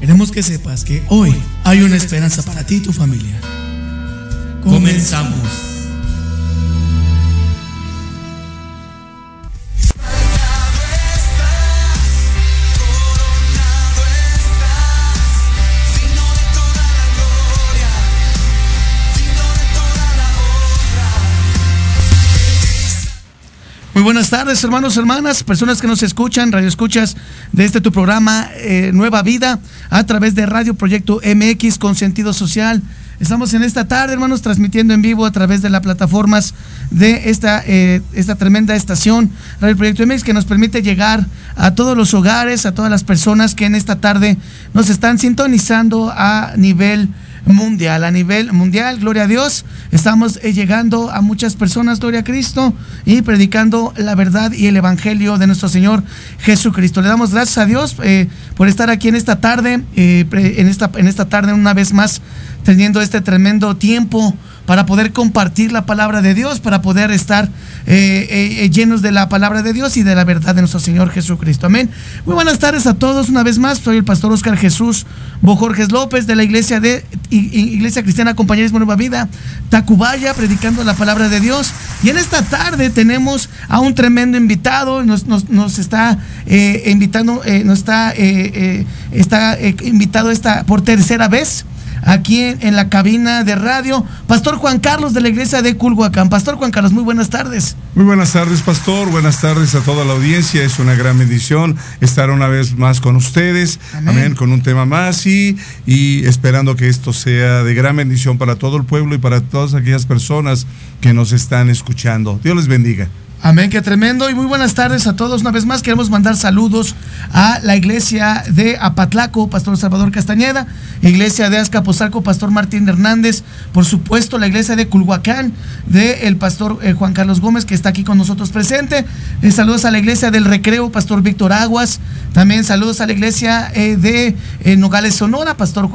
Queremos que sepas que hoy hay una esperanza para ti y tu familia. Comenzamos. Muy buenas tardes, hermanos, hermanas, personas que nos escuchan, radio escuchas de este tu programa eh, Nueva Vida a través de Radio Proyecto MX con sentido social. Estamos en esta tarde, hermanos, transmitiendo en vivo a través de las plataformas de esta, eh, esta tremenda estación Radio Proyecto MX que nos permite llegar a todos los hogares, a todas las personas que en esta tarde nos están sintonizando a nivel mundial, a nivel mundial, gloria a Dios. Estamos eh, llegando a muchas personas, gloria a Cristo, y predicando la verdad y el Evangelio de nuestro Señor Jesucristo. Le damos gracias a Dios eh, por estar aquí en esta tarde, eh, en, esta, en esta tarde una vez más, teniendo este tremendo tiempo para poder compartir la palabra de Dios, para poder estar llenos de la palabra de Dios y de la verdad de nuestro Señor Jesucristo. Amén. Muy buenas tardes a todos. Una vez más, soy el pastor Oscar Jesús Bojorges López de la iglesia de Iglesia Cristiana Compañerismo Nueva Vida, Tacubaya, predicando la palabra de Dios. Y en esta tarde tenemos a un tremendo invitado, nos, nos, está eh, invitando, eh, nos está, eh, está invitado esta por tercera vez aquí en, la cabina de radio. Pastor Juan Carlos de la iglesia de Culhuacán. Pastor Juan Carlos, muy buenas tardes. Muy buenas tardes, Pastor. Buenas tardes a toda la audiencia. Es una gran bendición estar una vez más con ustedes. Amén. con un tema más y, y esperando que esto sea de gran bendición para todo el pueblo y para todas aquellas personas que nos están escuchando. Dios les bendiga. Amén, qué tremendo. Y muy buenas tardes a todos. Una vez más queremos mandar saludos a la iglesia de Apatlaco, Pastor Salvador Castañeda, iglesia de Azcapotzalco, Pastor Martín Hernández, por supuesto la iglesia de Culhuacán, de Pastor eh, Juan Carlos Gómez, que está aquí con nosotros presente. Eh, saludos a la iglesia del Recreo, Pastor Víctor Aguas. También saludos a la iglesia eh, de Nogales Sonora, Pastor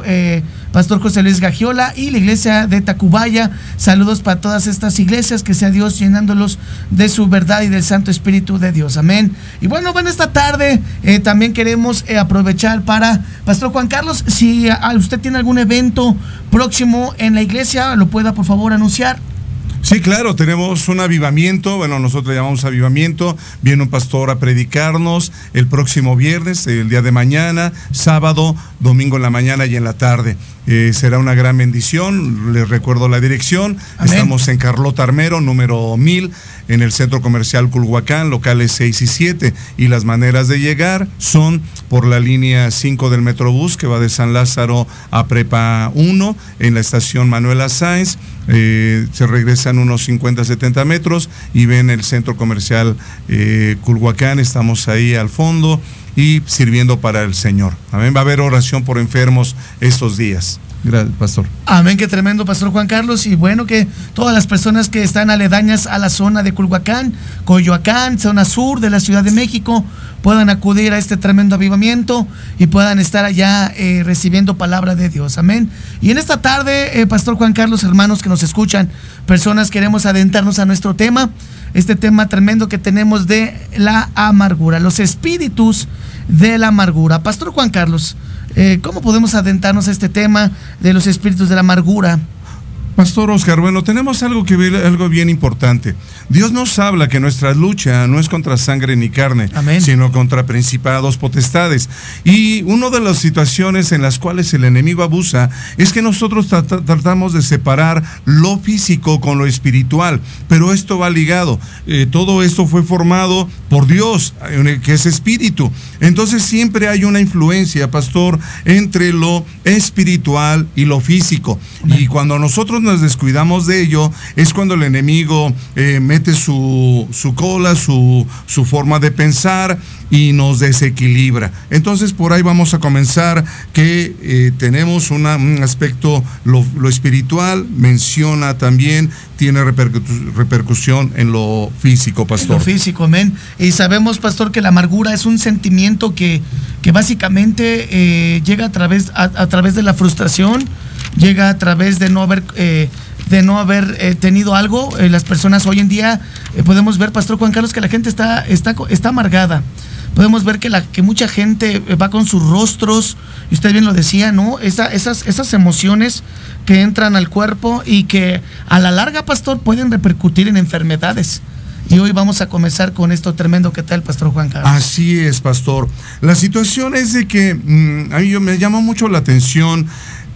Pastor José Luis Gagiola y la iglesia de Tacubaya. Saludos para todas estas iglesias, que sea Dios llenándolos de su verdad y del Santo Espíritu de Dios. Amén. Y bueno, bueno, esta tarde eh, también queremos eh, aprovechar para, Pastor Juan Carlos, si usted tiene algún evento próximo en la iglesia, lo pueda por favor anunciar. Sí, claro, tenemos un avivamiento, bueno, nosotros le llamamos avivamiento, viene un pastor a predicarnos el próximo viernes, el día de mañana, sábado, domingo en la mañana y en la tarde. Eh, será una gran bendición. Les recuerdo la dirección. Estamos en Carlota Armero, número 1000, en el Centro Comercial Culhuacán, locales 6 y 7. Y las maneras de llegar son por la línea 5 del Metrobús, que va de San Lázaro a Prepa 1, en la estación Manuela Sáenz. Eh, se regresan unos 50, 70 metros y ven el Centro Comercial eh, Culhuacán. Estamos ahí al fondo y sirviendo para el Señor. Amén. Va a haber oración por enfermos estos días. Gracias, pastor. Amén, qué tremendo, pastor Juan Carlos. Y bueno, que todas las personas que están aledañas a la zona de Culhuacán, Coyoacán, zona sur de la Ciudad de México, puedan acudir a este tremendo avivamiento y puedan estar allá eh, recibiendo palabra de Dios. Amén. Y en esta tarde, eh, pastor Juan Carlos, hermanos que nos escuchan, personas, queremos adentrarnos a nuestro tema este tema tremendo que tenemos de la amargura, los espíritus de la amargura. Pastor Juan Carlos, eh, ¿cómo podemos adentrarnos a este tema de los espíritus de la amargura? Pastor Oscar, bueno, tenemos algo que ver, algo bien importante. Dios nos habla que nuestra lucha no es contra sangre ni carne, sino contra principados, potestades. Y una de las situaciones en las cuales el enemigo abusa es que nosotros tratamos de separar lo físico con lo espiritual, pero esto va ligado. Eh, todo esto fue formado por Dios, que es espíritu. Entonces siempre hay una influencia, pastor, entre lo espiritual y lo físico. Y cuando nosotros nos descuidamos de ello, es cuando el enemigo eh, mete su, su cola, su, su forma de pensar y nos desequilibra. Entonces por ahí vamos a comenzar que eh, tenemos una- un aspecto, lo, lo espiritual menciona también, tiene repercu- repercusión en lo físico, Lo pastor. físico, amén. Y sabemos, pastor, que la amargura es un sentimiento que, que básicamente eh, llega a través, a, a través de la frustración, llega a través de no haber, eh, de no haber eh, tenido algo. Eh, las personas hoy en día eh, podemos ver, pastor Juan Carlos, que la gente está, está, está amargada. Podemos ver que, la, que mucha gente eh, va con sus rostros, y usted bien lo decía, ¿no? Esa- esas, esas emociones que entran al cuerpo y que a la larga, pastor, pueden repercutir en enfermedades. Y hoy vamos a comenzar con esto tremendo que tal, Pastor Juan Carlos. Así es, pastor. La situación es de que mm, a mí yo- me llama mucho la atención.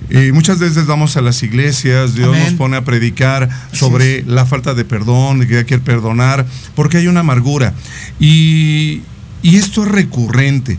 Eh, muchas veces vamos a las iglesias, Dios Amén. nos pone a predicar sobre la falta de perdón, que hay que perdonar, porque hay una amargura. Y, y esto es recurrente.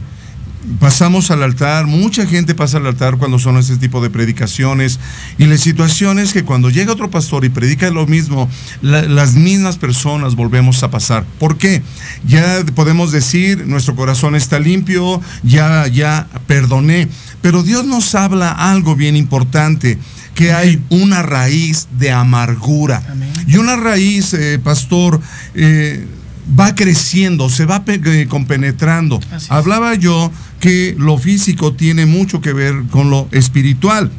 Pasamos al altar, mucha gente pasa al altar cuando son ese tipo de predicaciones y la situación es que cuando llega otro pastor y predica lo mismo, la- las mismas personas volvemos a pasar. ¿Por qué? Ya podemos decir, nuestro corazón está limpio, ya, ya perdoné, pero Dios nos habla algo bien importante, que hay una raíz de amargura. Amén. Y una raíz, eh, pastor, eh, va creciendo, se va eh, compenetrando. Hablaba yo que lo físico tiene mucho que ver con lo espiritual.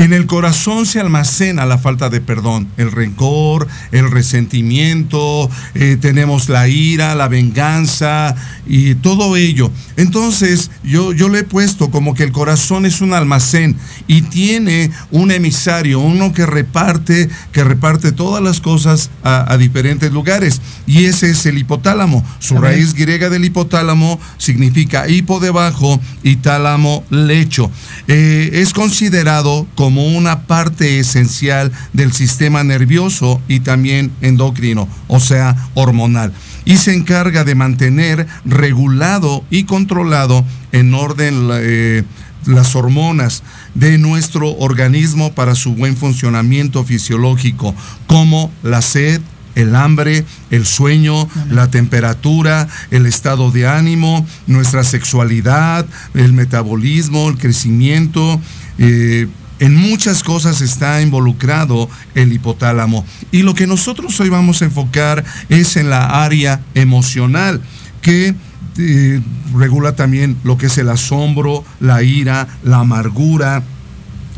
En el corazón se almacena la falta de perdón, el rencor, el resentimiento, eh, tenemos la ira, la venganza y todo ello. Entonces yo, yo le he puesto como que el corazón es un almacén y tiene un emisario, uno que reparte, que reparte todas las cosas a, a diferentes lugares. Y ese es el hipotálamo. Su Amén. raíz griega del hipotálamo significa hipo debajo y tálamo lecho. Eh, es considerado como una parte esencial del sistema nervioso y también endocrino, o sea, hormonal. Y se encarga de mantener regulado y controlado en orden eh, las hormonas de nuestro organismo para su buen funcionamiento fisiológico, como la sed, el hambre, el sueño, la temperatura, el estado de ánimo, nuestra sexualidad, el metabolismo, el crecimiento. eh, en muchas cosas está involucrado el hipotálamo. Y lo que nosotros hoy vamos a enfocar es en la área emocional, que eh, regula también lo que es el asombro, la ira, la amargura,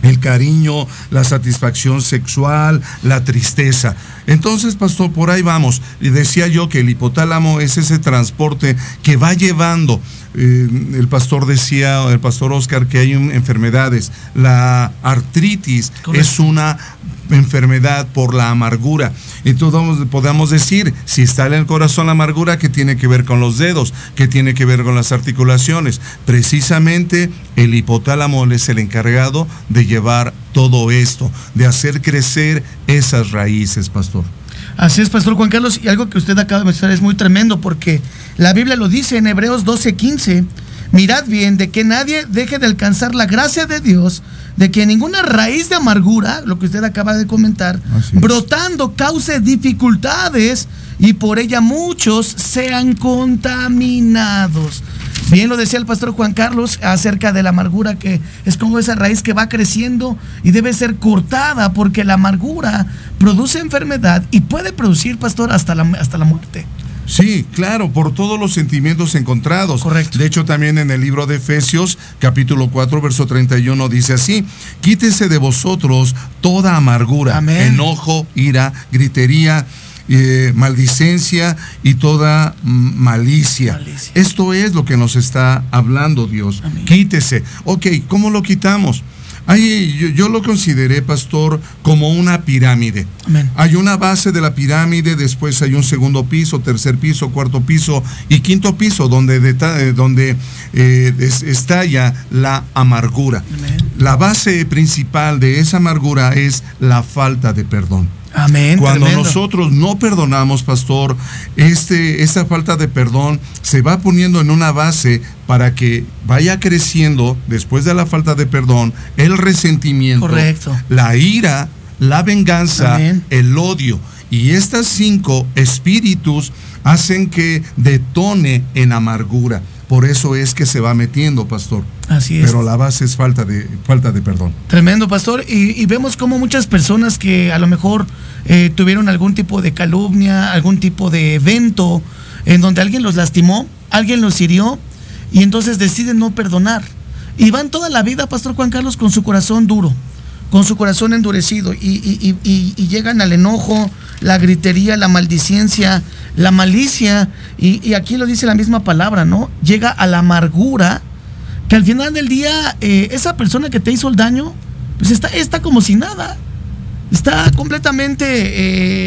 el cariño, la satisfacción sexual, la tristeza. Entonces, pastor, por ahí vamos. Y decía yo que el hipotálamo es ese transporte que va llevando. eh, el pastor decía, el pastor Oscar, que hay un- enfermedades. La artritis Correcto. es una enfermedad por la amargura. Entonces podamos decir, si está en el corazón la amargura, que tiene que ver con los dedos, que tiene que ver con las articulaciones. Precisamente el hipotálamo es el encargado de llevar todo esto, de hacer crecer esas raíces, pastor. Así es, Pastor Juan Carlos, y algo que usted acaba de mencionar es muy tremendo porque la Biblia lo dice en Hebreos 12:15. Mirad bien de que nadie deje de alcanzar la gracia de Dios, de que ninguna raíz de amargura, lo que usted acaba de comentar, brotando cause dificultades y por ella muchos sean contaminados. Bien lo decía el pastor Juan Carlos acerca de la amargura que es como esa raíz que va creciendo y debe ser cortada porque la amargura produce enfermedad y puede producir, pastor, hasta la, hasta la muerte. Sí, claro, por todos los sentimientos encontrados. Correcto. De hecho, también en el libro de Efesios, capítulo 4, verso 31, dice así, quítese de vosotros toda amargura, Amén. enojo, ira, gritería, eh, maldicencia y toda malicia. Malicia. Esto es lo que nos está hablando Dios. Amén. Quítese. Ok, ¿cómo lo quitamos? Ahí yo, yo lo consideré, pastor, como una pirámide. Amén. Hay una base de la pirámide, después hay un segundo piso, tercer piso, cuarto piso y quinto piso, donde, deta- eh, donde eh, es- estalla la amargura. Amén. La base principal de esa amargura es la falta de perdón. Amén. Cuando tremendo. nosotros no perdonamos, pastor, este, esta falta de perdón se va poniendo en una base para que vaya creciendo después de la falta de perdón el resentimiento, Correcto. la ira, la venganza, Amén. el odio. Y estas cinco espíritus hacen que detone en amargura. Por eso es que se va metiendo, pastor. Así es. Pero la base es falta de, falta de perdón. Tremendo, pastor. Y, y vemos como muchas personas que a lo mejor eh, tuvieron algún tipo de calumnia, algún tipo de evento en donde alguien los lastimó, alguien los hirió, y entonces deciden no perdonar. Y van toda la vida, pastor Juan Carlos, con su corazón duro, con su corazón endurecido, y, y- y- y- y llegan al enojo, la gritería, la maldicencia, la malicia, y, y aquí lo dice la misma palabra, ¿no? Llega a la amargura que al final del día eh, esa persona que te hizo el daño, pues está, está como si nada. Está completamente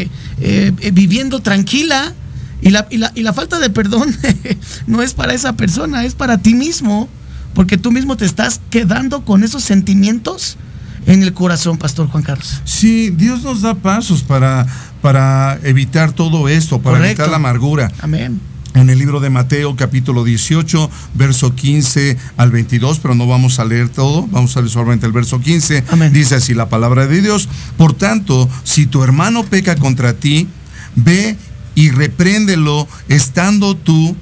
eh, eh, viviendo tranquila y la, y la- y la falta de perdón no es para esa persona, es para ti mismo, porque tú mismo te estás quedando con esos sentimientos en el corazón, Pastor Juan Carlos. Sí, Dios nos da pasos para, para evitar todo esto, para Correcto. evitar la amargura. Amén. En el libro de Mateo capítulo 18, verso 15 al 22, pero no vamos a leer todo, vamos a leer solamente el verso 15. Amén. Dice así la palabra de Dios. Por tanto, si tu hermano peca contra ti, ve y repréndelo estando tú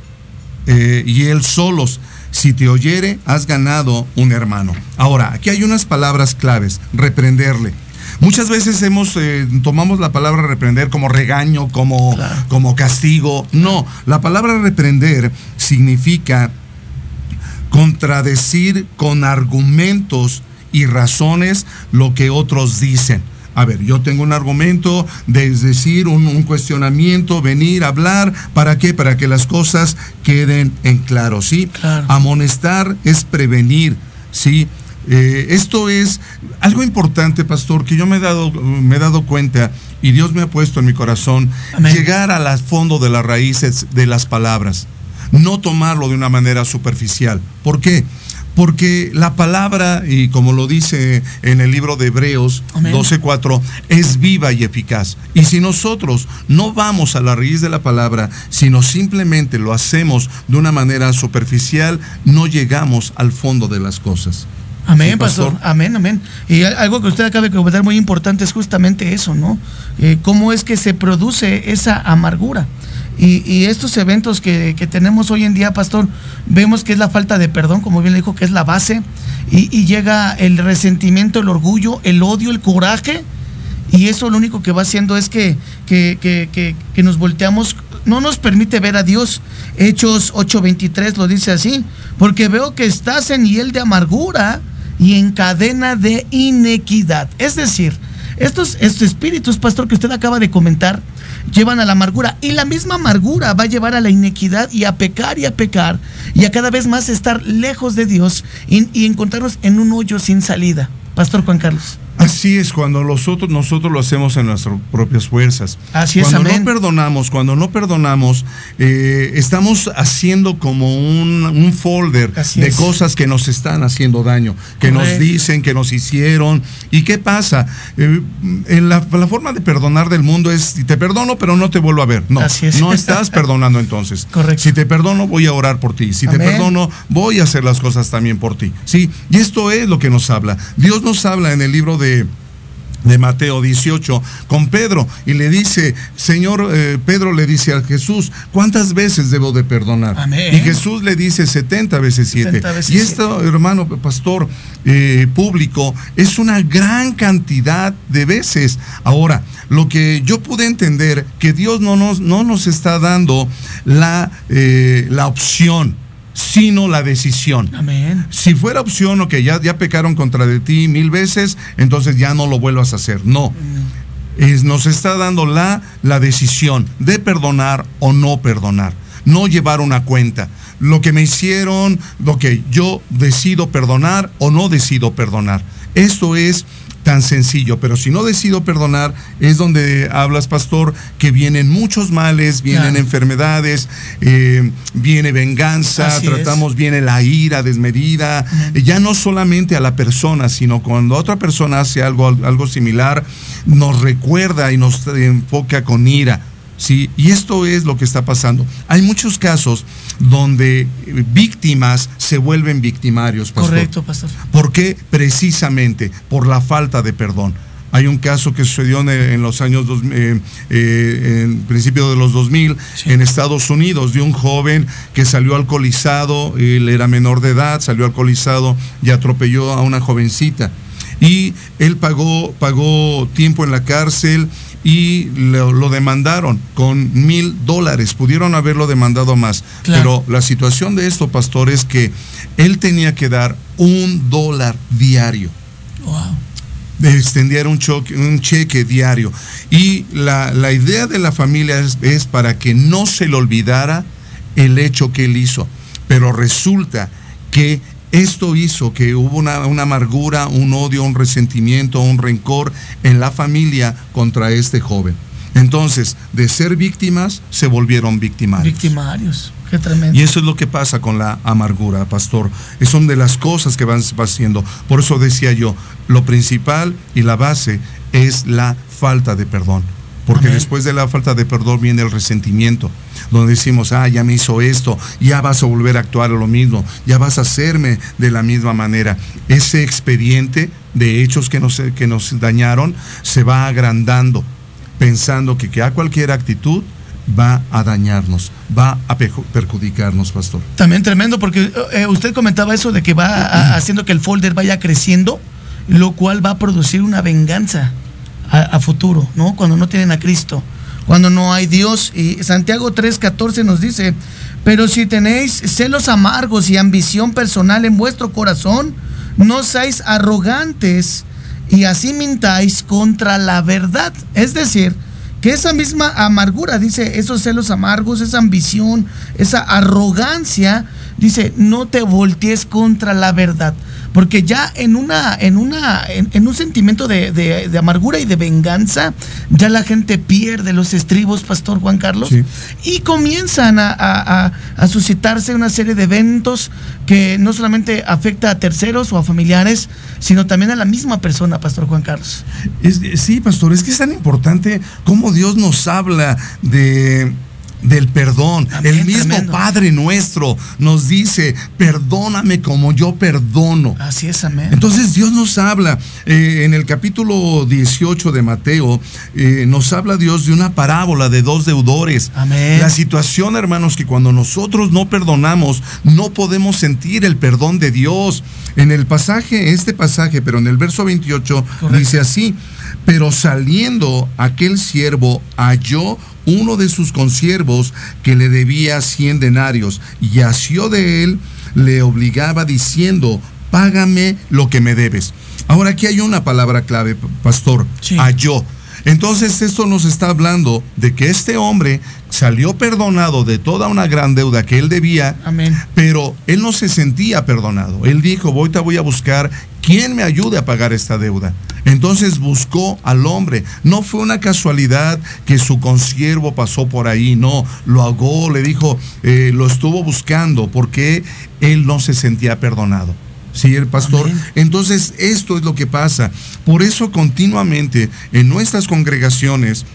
eh, y él solos. Si te oyere, has ganado un hermano. Ahora, aquí hay unas palabras claves. Reprenderle. Muchas veces hemos eh, tomamos la palabra reprender como regaño, como, Claro. como castigo. No, la palabra reprender significa contradecir con argumentos y razones lo que otros dicen. A ver, yo tengo un argumento, de, es decir, un, un cuestionamiento, venir, hablar, ¿para qué? Para que las cosas queden en claro, ¿sí? Claro. Amonestar es prevenir, ¿sí? Eh, esto es algo importante, pastor, que yo me he, dado, me he dado cuenta y Dios me ha puesto en mi corazón, Amén. llegar a las fondo de las raíces de las palabras, no tomarlo de una manera superficial. ¿Por qué? Porque la palabra, y como lo dice en el libro de Hebreos Amén. 12:4, es viva y eficaz. Y si nosotros no vamos a la raíz de la palabra, sino simplemente lo hacemos de una manera superficial, no llegamos al fondo de las cosas. Amén, pastor. pastor. Amén, amén. Y algo que usted acaba de comentar muy importante es justamente eso, ¿no? Eh, cómo es que se produce esa amargura. Y, y estos eventos que, que tenemos hoy en día, pastor, vemos que es la falta de perdón, como bien le dijo, que es la base. Y, y llega el resentimiento, el orgullo, el odio, el coraje. Y eso lo único que va haciendo es que, que, que- que- que nos volteamos, no nos permite ver a Dios. Hechos 8:23 lo dice así, porque veo que estás en hiel de amargura y en cadena de inequidad. Es decir, estos, estos espíritus, pastor, que usted acaba de comentar, llevan a la amargura y la misma amargura va a llevar a la inequidad y a pecar y a pecar y a cada vez más estar lejos de Dios y, y encontrarnos en un hoyo sin salida. Pastor Juan Carlos. Así es, cuando nosotros, nosotros lo hacemos en nuestras propias fuerzas. Así es, cuando amén. no perdonamos, cuando no perdonamos, eh, estamos haciendo como un, un folder Así de es. cosas que nos están haciendo daño, que nos dicen, que nos hicieron. ¿Y qué pasa? Eh, en la, la forma de perdonar del mundo es, te perdono, pero no te vuelvo a ver. No, Así es. no estás perdonando entonces. Correcto. Si te perdono, voy a orar por ti. Si te perdono, voy a hacer las cosas también por ti. ¿sí? Y esto es lo que nos habla. Dios nos habla en el libro de de Mateo 18 con Pedro y le dice, Señor, eh, Pedro le dice a Jesús, ¿cuántas veces debo de perdonar? Amén. Y Jesús le dice 70 veces 7. 70 veces Y esto, hermano pastor eh, público, es una gran cantidad de veces. Ahora, lo que yo pude entender, que Dios no nos, no nos está dando la, eh, la opción, sino la decisión. Amén. Si fuera opción o que ya, ya pecaron contra de ti mil veces, entonces ya no lo vuelvas a hacer. No. Es- nos está dando la, la decisión de perdonar o no perdonar. No llevar una cuenta. Lo que me hicieron, lo que yo decido perdonar o no decido perdonar. Esto es tan sencillo, pero si no decido perdonar, es donde hablas, pastor, que vienen muchos males, vienen Claro. enfermedades, eh, viene venganza, Así es. tratamos, viene la ira desmedida, ya no solamente a la persona, sino cuando otra persona hace algo, algo similar, nos recuerda y nos enfoca con ira. ¿Sí? Y esto es lo que está pasando. Hay muchos casos donde eh, víctimas se vuelven victimarios. pastor. Correcto, pastor. ¿Por qué? Precisamente por la falta de perdón. Hay un caso que sucedió en, los años, dos, eh, eh, en principio de los 2000, en Estados Unidos, de un joven que salió alcoholizado, él era menor de edad, salió alcoholizado y atropelló a una jovencita. Y él pagó, pagó tiempo en la cárcel y lo, demandaron con mil dólares. Pudieron haberlo demandado más. Pero la situación de esto, pastor, es que él tenía que dar un dólar diario. Wow. De extender un, un, cheque diario. Y la, idea de la familia es, es para que no se le olvidara el hecho que él hizo. Pero resulta que esto hizo que hubo una, amargura, un odio, un resentimiento, un rencor en la familia contra este joven. Entonces, de ser víctimas, se volvieron victimarios. Victimarios, qué tremendo. Y eso es lo que pasa con la amargura, pastor. Es son de las cosas que van haciendo. Por eso decía yo, lo principal y la base es la falta de perdón. Porque después de la falta de perdón viene el resentimiento, donde decimos, ah, ya me hizo esto, ya vas a volver a actuar lo mismo, ya vas a hacerme de la misma manera. Ese expediente de hechos que nos, que nos dañaron se va agrandando, pensando que, que a cualquier actitud va a dañarnos, va a perjudicarnos, pastor. También tremendo, porque eh, usted comentaba eso de que va haciendo que el folder vaya creciendo, lo cual va a producir una venganza a, futuro, ¿no? Cuando no tienen a Cristo, cuando no hay Dios. Y Santiago 3:14 nos dice, pero si tenéis celos amargos y ambición personal en vuestro corazón, no seáis arrogantes y así mintáis contra la verdad. Es decir, que esa misma amargura, dice, esos celos amargos, esa ambición, esa arrogancia, dice, no te voltees contra la verdad porque ya en una, en una, en, un sentimiento de, amargura y de venganza, ya la gente pierde los estribos, Pastor Juan Carlos, y comienzan a, suscitarse una serie de eventos que no solamente afecta a terceros o a familiares, sino también a la misma persona, Pastor Juan Carlos. sí, Pastor, es que es tan importante cómo Dios nos habla de del perdón. el mismo Padre nuestro nos dice, perdóname como yo perdono. Así es, amén. Entonces Dios nos habla, eh, en el capítulo 18 de Mateo, eh, nos habla Dios de una parábola de dos deudores. Amén. La situación, hermanos, que cuando nosotros no perdonamos, no podemos sentir el perdón de Dios. En el pasaje, este pasaje, pero en el verso 28, dice así, pero saliendo aquel siervo halló uno de sus consiervos que le debía cien denarios y asió de él, le obligaba diciendo, págame lo que me debes. Ahora aquí hay una palabra clave, pastor, halló. Entonces esto nos está hablando de que este hombre salió perdonado de toda una gran deuda que él debía, Amén. pero él no se sentía perdonado. Él dijo, voy, te voy a buscar quien me ayude a pagar esta deuda. Entonces buscó al hombre. No fue una casualidad que su consiervo pasó por ahí, no, lo ahogó, le dijo, eh, lo estuvo buscando porque él no se sentía perdonado. Sí, el pastor. Entonces, esto es lo que pasa. Por eso continuamente en nuestras congregaciones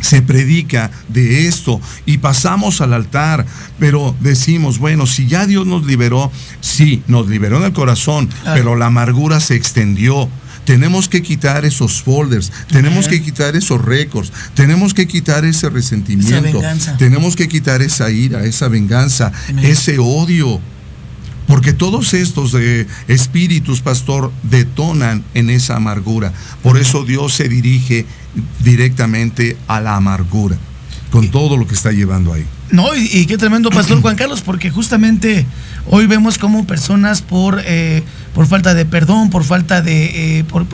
se predica de esto y pasamos al altar, pero decimos, bueno, si ya Dios nos liberó, sí, nos liberó en el corazón, pero la amargura se extendió. Tenemos que quitar esos folders, tenemos que quitar esos récords, tenemos que quitar ese resentimiento, tenemos que quitar esa ira, esa venganza, ese odio. Porque todos estos eh, espíritus, pastor, detonan en esa amargura. Por eso Dios se dirige directamente a la amargura, con todo lo que está llevando ahí. No, y, qué tremendo, Pastor Juan Carlos, porque justamente hoy vemos como personas por, eh, por falta de perdón, por falta de, eh, por,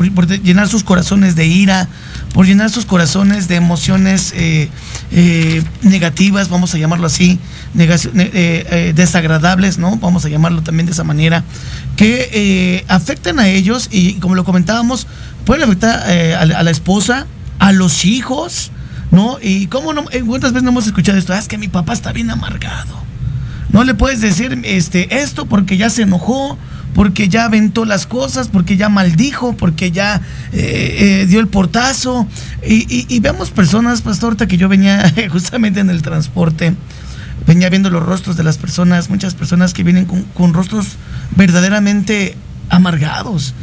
llenar sus corazones de ira, por llenar sus corazones de emociones eh, negativas, vamos a llamarlo así, desagradables, ¿no? Vamos a llamarlo también de esa manera, que afectan a ellos y como lo comentábamos, pueden afectar a la esposa, a los hijos, ¿no? Y cómo no, eh, cuántas veces no hemos escuchado esto, ah, es que mi papá está bien amargado. No le puedes decir este, esto porque ya se enojó, porque ya aventó las cosas, porque ya maldijo, porque ya eh, eh, dio el portazo. Y, vemos personas, pastor, que yo venía justamente en el transporte, venía viendo los rostros de las personas, muchas personas que vienen con, con rostros verdaderamente amargados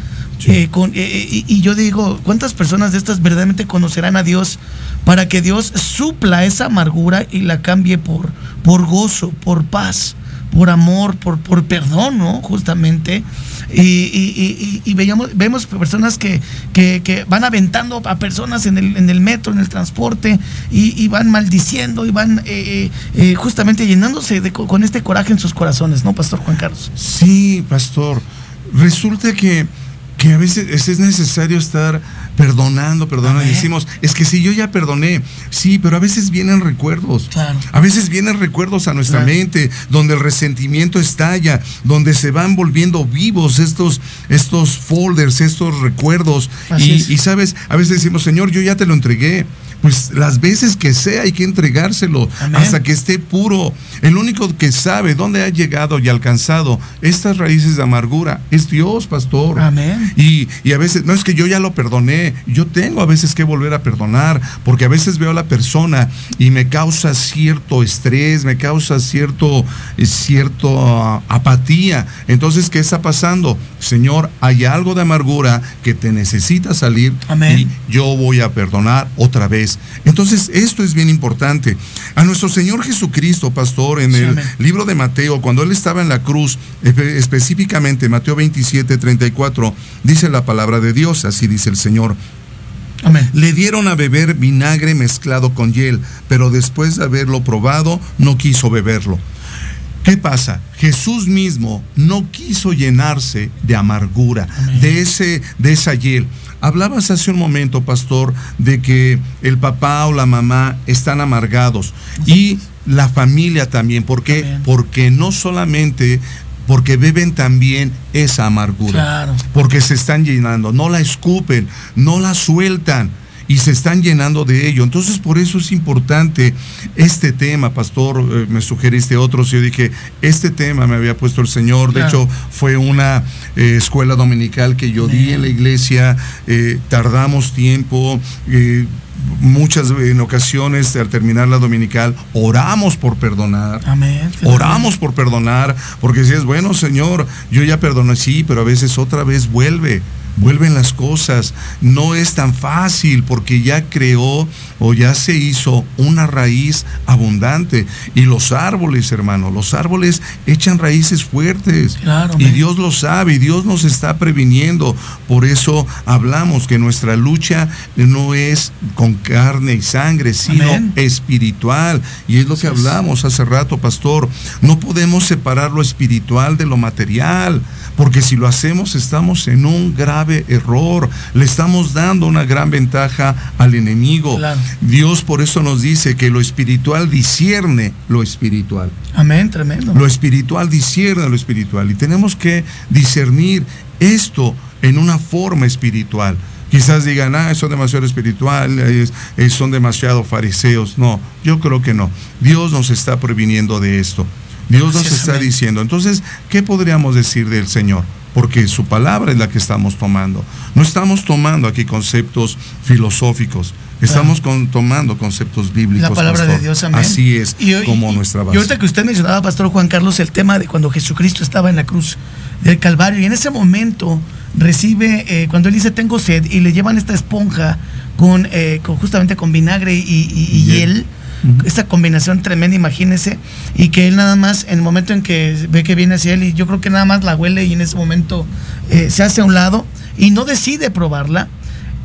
Eh, con, eh, y, yo digo, ¿cuántas personas de estas verdaderamente conocerán a Dios para que Dios supla esa amargura y la cambie por, por gozo, por paz? por amor, por, por perdón, ¿no? Justamente. Y, veíamos, vemos personas que, que, van aventando a personas en el, en el metro, en el transporte, y, van maldiciendo y van eh, eh, justamente llenándose de, con este coraje en sus corazones, ¿no, Pastor Juan Carlos? Sí, Pastor. Resulta que, que a veces es necesario estar perdonando, perdonando. Y decimos, es que si yo ya perdoné, sí, pero a veces vienen recuerdos. A veces vienen recuerdos a nuestra mente, donde el resentimiento estalla, donde se van volviendo vivos estos, estos folders, estos recuerdos. Y, y, sabes, a veces decimos, Señor, yo ya te lo entregué pues las veces que sea hay que entregárselo hasta que esté puro. El único que sabe dónde ha llegado y alcanzado estas raíces de amargura es Dios, pastor. Amén. Y, y, a veces, no es que yo ya lo perdoné, yo tengo a veces que volver a perdonar, porque a veces veo a la persona y me causa cierto estrés, me causa cierto, eh, cierto uh, apatía. Entonces, ¿qué está pasando? Señor, hay algo de amargura que te necesita salir Amén. y yo voy a perdonar otra vez entonces, esto es bien importante. A nuestro Señor Jesucristo, pastor, en el libro de Mateo, cuando Él estaba en la cruz, específicamente Mateo 27, 34, dice la palabra de Dios, así dice el Señor. Amén. Le dieron a beber vinagre mezclado con hiel, pero después de haberlo probado, no quiso beberlo. ¿Qué pasa? Jesús mismo no quiso llenarse de amargura, de ese de esa hiel. Hablabas hace un momento, pastor, de que el papá o la mamá están amargados y la familia también. ¿Por qué? Porque no solamente porque beben también esa amargura. Claro. Porque se están llenando, no la escupen, no la sueltan y se están llenando de ello. Entonces, por eso es importante este tema, pastor, eh, me sugeriste otros, yo dije, este tema me había puesto el Señor, de hecho fue una eh, escuela dominical que yo di en la iglesia, eh, tardamos tiempo, muchas en ocasiones al terminar la dominical oramos por perdonar. Amén. Oramos por perdonar, porque si es bueno, Señor, yo ya perdoné, sí, pero a veces otra vez vuelve vuelven las cosas. No es tan fácil porque ya creó o ya se hizo una raíz abundante. Y los árboles, hermano, los árboles echan raíces fuertes. y Dios lo sabe y Dios nos está previniendo. Por eso hablamos que nuestra lucha no es con carne y sangre, sino espiritual. Y es lo que hablamos hace rato, pastor. No podemos separar lo espiritual de lo material. Porque si lo hacemos estamos en un grave error. Le estamos dando una gran ventaja al enemigo. Dios por eso nos dice que lo espiritual discierne lo espiritual. Amén, tremendo. Lo espiritual discierne lo espiritual. Y tenemos que discernir esto en una forma espiritual. Quizás digan, ah, son demasiado espirituales, son demasiado fariseos. No, yo creo que no. Dios nos está previniendo de esto. Dios nos está diciendo. Entonces, ¿qué podríamos decir del Señor? Porque su palabra es la que estamos tomando. No estamos tomando aquí conceptos filosóficos, estamos tomando conceptos bíblicos. La palabra de Dios, amén. Así es como nuestra base. Y ahorita que usted mencionaba, Pastor Juan Carlos, el tema de cuando Jesucristo estaba en la cruz del Calvario, y en ese momento recibe, eh, cuando él dice tengo sed, y le llevan esta esponja con, eh, justamente con vinagre y, y hiel esa combinación tremenda, imagínese, y que él nada más, en el momento en que ve que viene hacia él, y yo creo que nada más la huele y en ese momento eh, se hace a un lado y no decide probarla,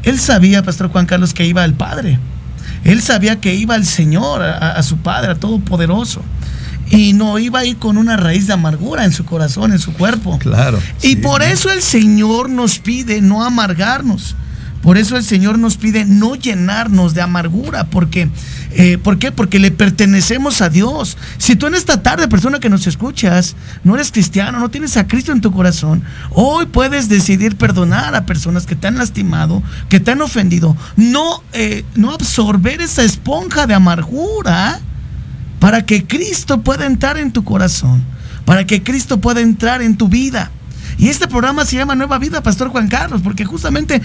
él sabía, Pastor Juan Carlos, que iba al Padre. Él sabía que iba al Señor, a, su Padre, a Todopoderoso y no iba a ir con una raíz de amargura en su corazón, en su cuerpo. Claro. Y por eso el Señor nos pide no amargarnos. Por eso el Señor nos pide no llenarnos de amargura, porque eh, ¿por qué? Porque le pertenecemos a Dios. Si tú en esta tarde, persona que nos escuchas, no eres cristiano, no tienes a Cristo en tu corazón, hoy puedes decidir perdonar a personas que te han lastimado, que te han ofendido, no, eh, no absorber esa esponja de amargura para que Cristo pueda entrar en tu corazón, para que Cristo pueda entrar en tu vida. Y este programa se llama Nueva Vida, Pastor Juan Carlos, porque justamente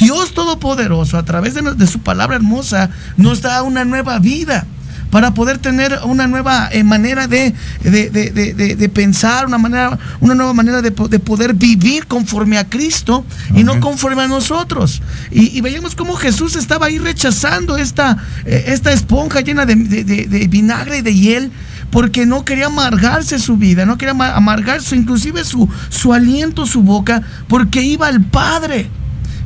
Dios Todopoderoso, a través de, su palabra hermosa, nos da una nueva vida. para poder tener una nueva eh, manera de, de, pensar, una, manera, una nueva manera de, poder vivir conforme a Cristo y no conforme a nosotros. Y, veíamos cómo Jesús estaba ahí rechazando esta, eh, esta esponja llena de, vinagre y de hiel porque no quería amargarse su vida, no quería amargarse inclusive su, su aliento, su boca, porque iba al Padre.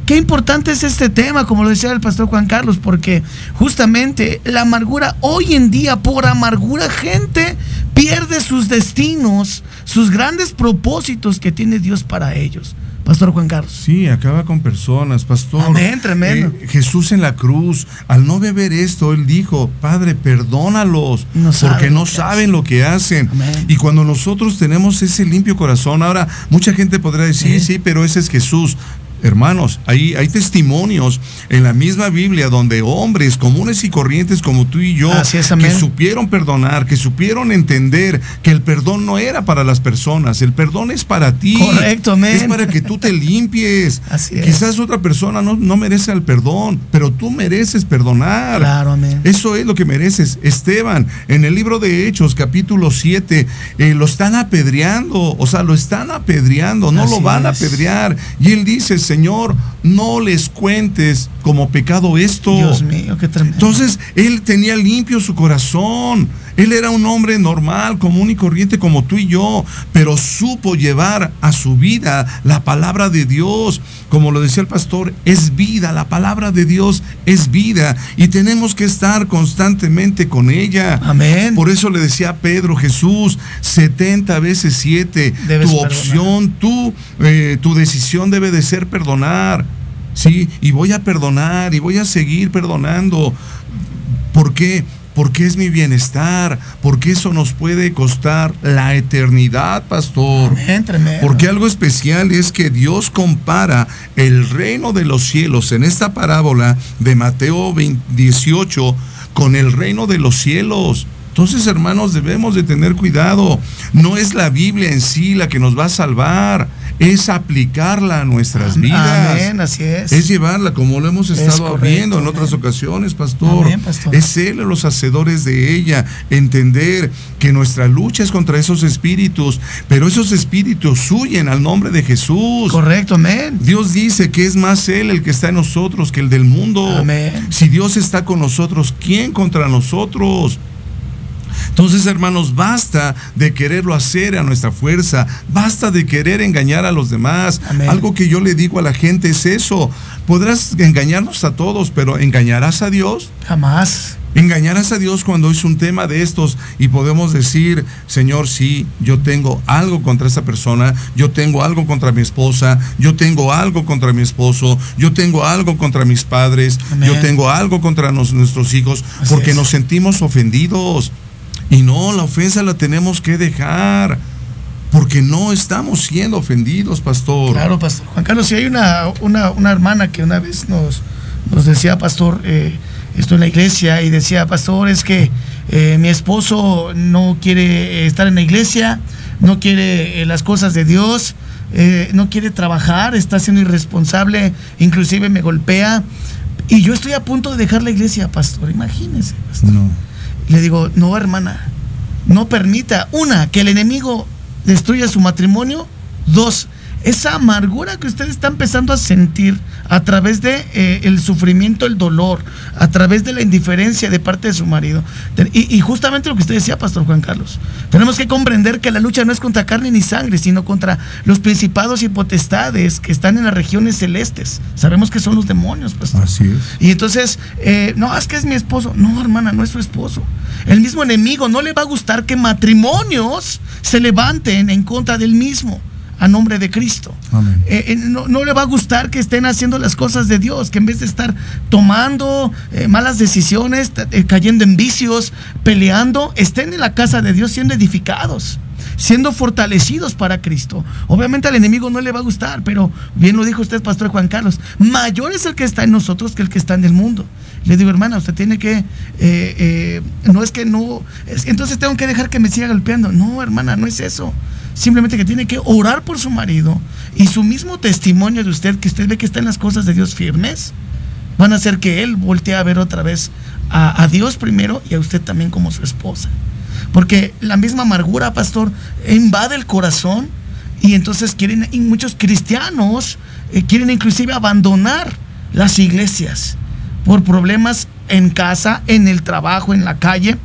Qué importante es este tema, como lo decía el pastor Juan Carlos, porque justamente la amargura hoy en día, por amargura, gente pierde sus destinos, sus grandes propósitos que tiene Dios para ellos. Pastor Juan Carlos. Sí, acaba con personas, pastor. Amén, tremendo. Eh, Jesús en la cruz, al no beber esto, él dijo, Padre, perdónalos, porque no saben lo que hacen. Y cuando nosotros tenemos ese limpio corazón, ahora mucha gente podrá decir, sí, pero ese es Jesús. Hermanos, hay, hay testimonios en la misma Biblia donde hombres comunes y corrientes como tú y yo, que supieron perdonar, que supieron entender que el perdón no era para las personas, el perdón es para ti. Correcto, amén. Es para que tú te limpies. Así es. Quizás otra persona no, no merece el perdón, pero tú mereces perdonar. Claro, amén. Eso es lo que mereces. Esteban, en el libro de Hechos, capítulo 7, eh, lo están apedreando, o sea, lo están apedreando, no lo van a apedrear. Y él dice, Señor, no les cuentes como pecado esto. Dios mío, qué tremendo. Entonces, él tenía limpio su corazón. Él era un hombre normal, común y corriente como tú y yo, pero supo llevar a su vida la palabra de Dios. Como lo decía el pastor, es vida, la palabra de Dios es vida y tenemos que estar constantemente con ella. Amén. Por eso le decía a Pedro, Jesús, 70 veces 7, tu opción, tu, eh, tu decisión debe de ser perdonar. Sí, y voy a perdonar y voy a seguir perdonando. ¿Por qué? Porque es mi bienestar, porque eso nos puede costar la eternidad, pastor. Porque algo especial es que Dios compara el reino de los cielos en esta parábola de Mateo 18 con el reino de los cielos. Entonces, hermanos, debemos de tener cuidado. No es la Biblia en sí la que nos va a salvar es aplicarla a nuestras vidas. Amén, así es. Es llevarla, como lo hemos estado viendo en otras ocasiones, pastor. Es ser los hacedores de ella, entender que nuestra lucha es contra esos espíritus, pero esos espíritus huyen al nombre de Jesús. Correcto, amén. Dios dice que es más Él el que está en nosotros que el del mundo. Amén. Si Dios está con nosotros, ¿quién contra nosotros? Entonces, hermanos, basta de quererlo hacer a nuestra fuerza, basta de querer engañar a los demás. Algo que yo le digo a la gente es eso. Podrás engañarnos a todos, pero ¿engañarás a Dios? Jamás. Engañarás a Dios cuando es un tema de estos y podemos decir, Señor, sí, yo tengo algo contra esa persona, yo tengo algo contra mi esposa, yo tengo algo contra mi esposo, yo tengo algo contra mis padres, yo tengo algo contra nuestros hijos, porque nos sentimos ofendidos. Y no, la ofensa la tenemos que dejar. Porque no estamos siendo ofendidos, pastor. Claro, pastor. Juan Carlos, si hay una, una, hermana que una vez nos, nos decía, pastor, eh, esto en la iglesia, y decía, pastor, es que eh, mi esposo no quiere estar en la iglesia, no quiere eh, las cosas de Dios, no quiere trabajar, está siendo irresponsable, inclusive me golpea. Y yo estoy a punto de dejar la iglesia, pastor, imagínese. Pastor. No. Le digo, no, hermana, no permita, una, que el enemigo destruya su matrimonio, dos, esa amargura que usted está empezando a sentir a través de eh, el sufrimiento, el dolor, a través de la indiferencia de parte de su marido. Y, justamente lo que usted decía, Pastor Juan Carlos, tenemos que comprender que la lucha no es contra carne ni sangre, sino contra los principados y potestades que están en las regiones celestes. Sabemos que son los demonios, Pastor. Así es. Y entonces, eh, no, es que es mi esposo. No, hermana, no es su esposo. El mismo enemigo no le va a gustar que matrimonios se levanten en contra del mismo a nombre de Cristo. Eh, eh, no, le va a gustar que estén haciendo las cosas de Dios, que en vez de estar tomando eh, malas decisiones, cayendo en vicios, peleando, estén en la casa de Dios siendo edificados, siendo fortalecidos para Cristo. Obviamente al enemigo no le va a gustar, pero bien lo dijo usted, Pastor Juan Carlos, mayor es el que está en nosotros que el que está en el mundo. Le digo, hermana, usted tiene que, no es que no, entonces tengo que dejar que me siga golpeando. No, hermana, no es eso simplemente que tiene que orar por su marido y su mismo testimonio de usted, que usted ve que está en las cosas de Dios firmes, van a hacer que él voltee a ver otra vez a, a Dios primero y a usted también como su esposa. Porque la misma amargura, pastor, invade el corazón y entonces quieren, y muchos cristianos eh, quieren inclusive abandonar las iglesias por problemas en casa, en el trabajo, en la calle,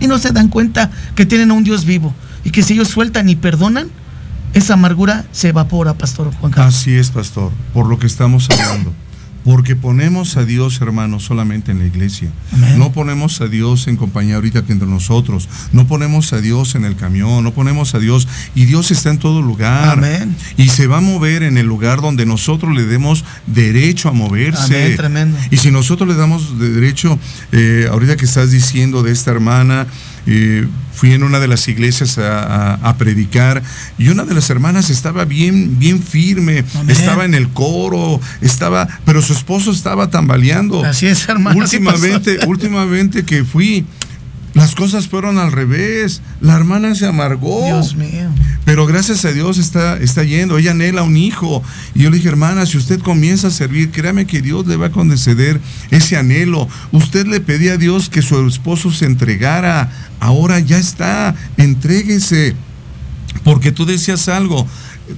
y no se dan cuenta que tienen a un Dios vivo y que si ellos sueltan y perdonan, esa amargura se evapora, Pastor Juan Carlos. Así es, pastor, por lo que estamos hablando. Porque ponemos a Dios, hermano, solamente en la iglesia. Amén. No ponemos a Dios en compañía ahorita que entre nosotros. No ponemos a Dios en el camión. No ponemos a Dios. Y Dios está en todo lugar. Amén. Y se va a mover en el lugar donde nosotros le demos derecho a moverse. Amén, tremendo. Y si nosotros le damos de derecho, eh, ahorita que estás diciendo de esta hermana, eh, fui en una de las iglesias a, a- a predicar y una de las hermanas estaba bien, bien firme, Amén. estaba en el coro, estaba, pero su esposo estaba tambaleando. Así es, hermano. Últimamente, últimamente que fui, las cosas fueron al revés. La hermana se amargó. Dios mío. Pero gracias a Dios está, está yendo. Ella anhela un hijo. Y yo le dije, hermana, si usted comienza a servir, créame que Dios le va a conceder ese anhelo. Usted le pedía a Dios que su esposo se entregara. Ahora ya está. Entréguese. Porque tú decías algo.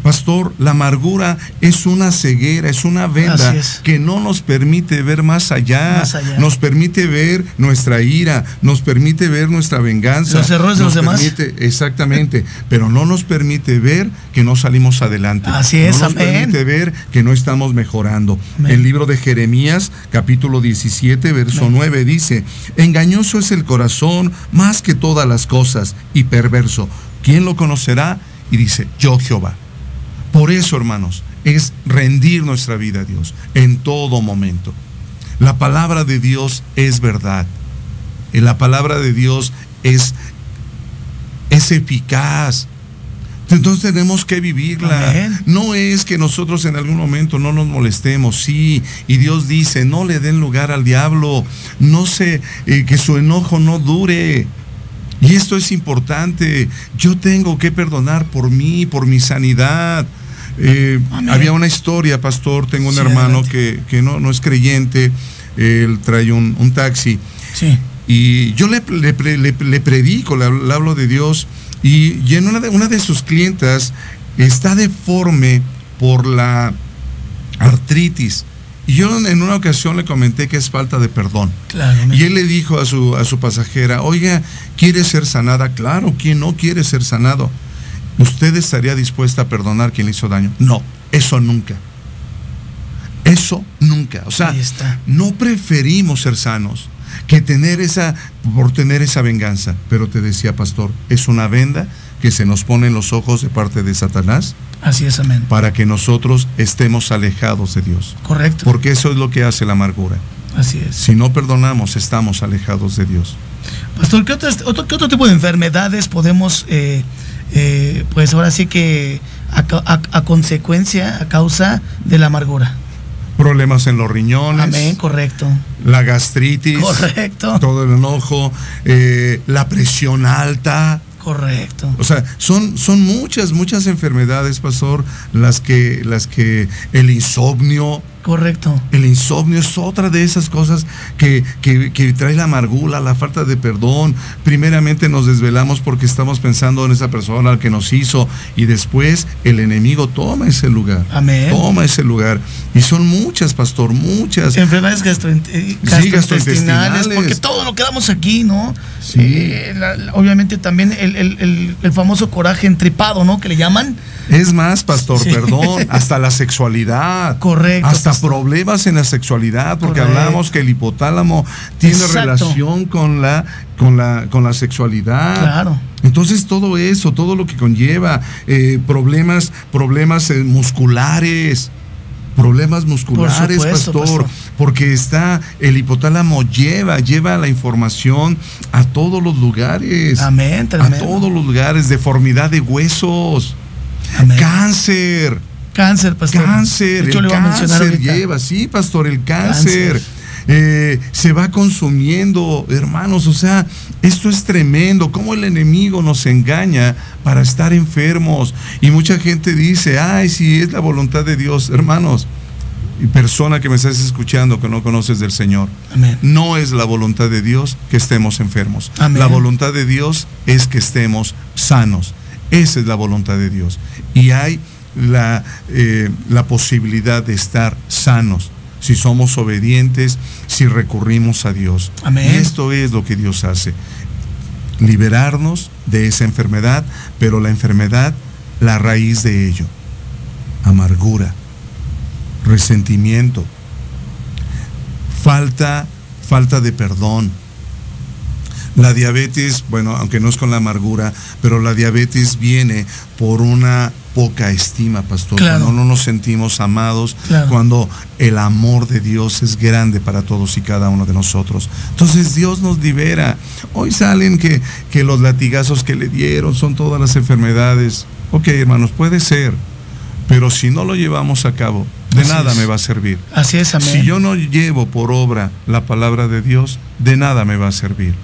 Pastor, la amargura es una ceguera, es una venda es. que no nos permite ver más allá, Más allá. nos permite ver nuestra ira, nos permite ver nuestra venganza, Los errores de los demás. exactamente, pero no nos permite ver que no salimos adelante. Así es, no nos amén. permite ver que no estamos mejorando. Amén. El libro de Jeremías, capítulo 17, verso Amén. 9 dice, engañoso es el corazón más que todas las cosas y perverso. ¿Quién lo conocerá? Y dice, yo Jehová. Por eso, hermanos, es rendir nuestra vida a Dios en todo momento. La palabra de Dios es verdad. Y la palabra de Dios es, es eficaz. Entonces tenemos que vivirla. Amén. No es que nosotros en algún momento no nos molestemos, sí. Y Dios dice, no le den lugar al diablo. No sé, eh, que su enojo no dure. Y esto es importante. Yo tengo que perdonar por mí, por mi sanidad. Eh, había una historia, pastor. Tengo un Sí, hermano que, que no, no es creyente. Él trae un, un taxi. Sí. Y yo le, le, le- le- le predico, le, hablo- le hablo de Dios. Y, y en una de, una de sus clientas está deforme por la artritis. Y yo en una ocasión le comenté que es falta de perdón. Claro. Y él le dijo a su, a su pasajera, oiga, ¿quiere ser sanada? Claro, ¿quién no quiere ser sanado? ¿Usted estaría dispuesta a perdonar quien le hizo daño? No, eso nunca. Eso nunca. O sea, no preferimos ser sanos que tener esa, por tener esa venganza. Pero te decía, pastor, es una venda que se nos pone en los ojos de parte de Satanás Así es, amén. para que nosotros estemos alejados de Dios. Correcto. Porque eso es lo que hace la amargura. Así es. Si no perdonamos, estamos alejados de Dios. Pastor, ¿qué, otras- otro, qué otro tipo de enfermedades podemos, eh, eh, pues ahora sí que a, ca- a- a consecuencia, a causa de la amargura? Problemas en los riñones, Amén, correcto. la gastritis, Correcto. todo el enojo, eh, la presión alta. Correcto. O sea, son, son muchas, muchas enfermedades, pastor, las que, las que el insomnio, Correcto. el insomnio es otra de esas cosas que, que- que trae la amargura, la falta de perdón. Primeramente nos desvelamos porque estamos pensando en esa persona que nos hizo y después el enemigo toma ese lugar. Amén. Toma ese lugar. Y son muchas, pastor, muchas. Enfermedades eh, gastrointestinales. porque todo lo que damos aquí, ¿no? Sí. Eh, la- la- obviamente también el, el- el- el famoso coraje entripado, ¿no? Que le llaman. Es más, pastor, Sí. perdón, hasta la sexualidad. Correcto, Hasta problemas en la sexualidad, porque Correcto. hablamos que el hipotálamo tiene Exacto. relación con la, con la, con la sexualidad. Claro. Entonces todo eso, todo lo que conlleva, eh, problemas, problemas eh, musculares. Problemas musculares, supuesto, pastor, pastor. porque está el hipotálamo lleva, lleva la información a todos los lugares. Amén, A todos los lugares, deformidad de huesos, Amén. cáncer, Cáncer, pastor. cáncer, De hecho, el le voy a mencionar cáncer lleva, sí, pastor, el cáncer. Cáncer. eh, se va consumiendo, hermanos, o sea, esto es tremendo, cómo el enemigo nos engaña para estar enfermos. Y mucha gente dice, ay, si es la voluntad de Dios, hermanos, y persona que me estás escuchando que no conoces del Señor. Amén. No es la voluntad de Dios que estemos enfermos. Amén. La voluntad de Dios es que estemos sanos. Esa es la voluntad de Dios. Y hay la, eh, la posibilidad de estar sanos si somos obedientes, si recurrimos a Dios. Amén. Y esto es lo que Dios hace. Liberarnos de esa enfermedad, pero la enfermedad, la raíz de ello. Amargura, resentimiento, falta, falta de perdón. La diabetes, bueno, aunque no es con la amargura, pero la diabetes viene por una poca estima, pastor. Claro. Cuando no nos sentimos amados, Claro. cuando el amor de Dios es grande para todos y cada uno de nosotros. Entonces Dios nos libera. Hoy salen que, que los latigazos que le dieron son todas las enfermedades. Ok, hermanos, puede ser, pero si no lo llevamos a cabo, de Así nada es. me va a servir. Así es, amén. Si yo no llevo por obra la palabra de Dios, de nada me va a servir.